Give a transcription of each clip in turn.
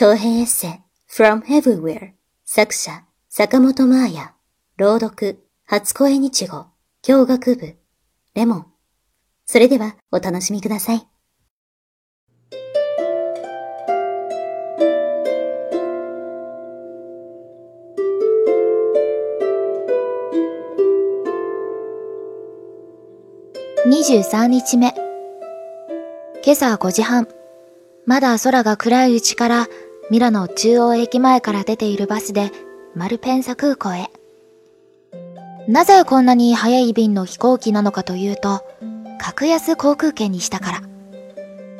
長編エッセイ From Everywhere 作者坂本真綾朗読初恋日語教学部レモンそれではお楽しみください。23日目。今朝5時半。まだ空が暗いうちからミラノ中央駅前から出ているバスでマルペンサ空港へ。なぜこんなに早い便の飛行機なのかというと、格安航空券にしたから。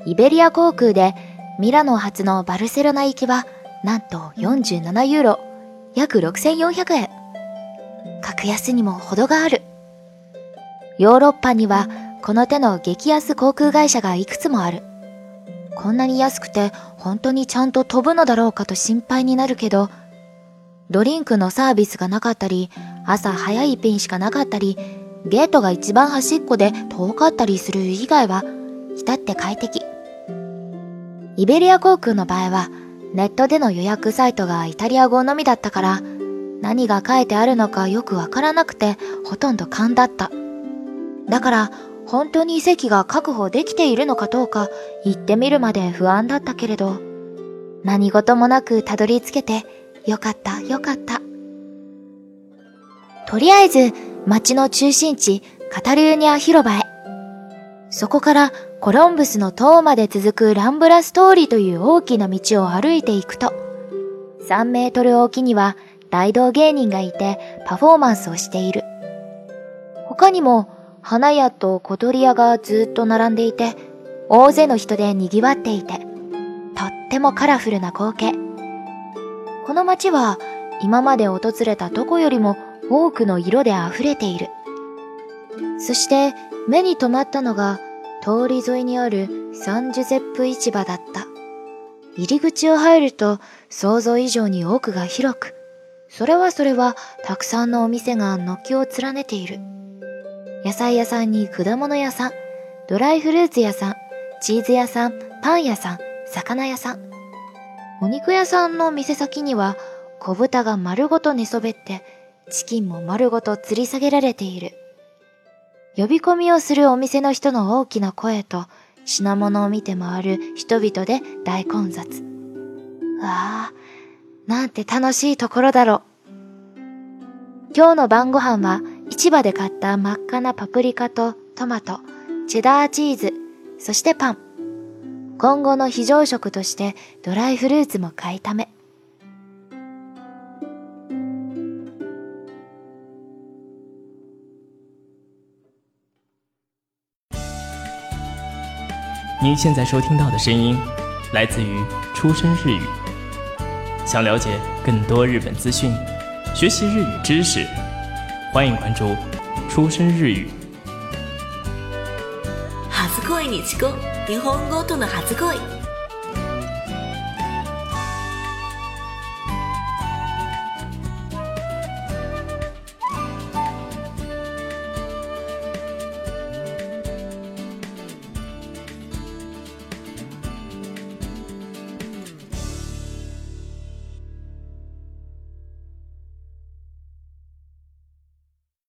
イベリア航空でミラノ発のバルセロナ行きはなんと47ユーロ、約6400円。格安にも程がある。ヨーロッパにはこの手の激安航空会社がいくつもある。こんなに安くて本当にちゃんと飛ぶのだろうかと心配になるけど、ドリンクのサービスがなかったり、朝早い便しかなかったり、ゲートが一番端っこで遠かったりする以外は、至って快適。イベリア航空の場合は、ネットでの予約サイトがイタリア語のみだったから、何が書いてあるのかよくわからなくて、ほとんど勘だった。だから、本当に席が確保できているのかどうか行ってみるまで不安だったけれど、何事もなくたどり着けてよかったよかった。とりあえず街の中心地カタルーニャ広場へ。そこからコロンブスの塔まで続くランブラス通りという大きな道を歩いていくと、3メートルおきには大道芸人がいてパフォーマンスをしている。他にも花屋と小鳥屋がずっと並んでいて、大勢の人で賑わっていて、とってもカラフルな光景。この街は今まで訪れたどこよりも多くの色で溢れている。そして目に留まったのが通り沿いにあるサンジュゼップ市場だった。入り口を入ると想像以上に奥が広く、それはそれはたくさんのお店が軒を連ねている。野菜屋さんに果物屋さん、ドライフルーツ屋さん、チーズ屋さん、パン屋さん、魚屋さん。お肉屋さんの店先には小豚が丸ごと寝そべって、チキンも丸ごと吊り下げられている。呼び込みをするお店の人の大きな声と品物を見て回る人々で大混雑。わあ、なんて楽しいところだろう。今日の晩ご飯は市場で買った真っ赤なパプリカとトマト、チェダーチーズ、そしてパン。今後の非常食としてドライフルーツも買いため。您现在收听到的声音来自于出生日语。想了解更多日本资讯，学习日语知识。欢迎关注出生日语。初恋にちこ日本語との初恋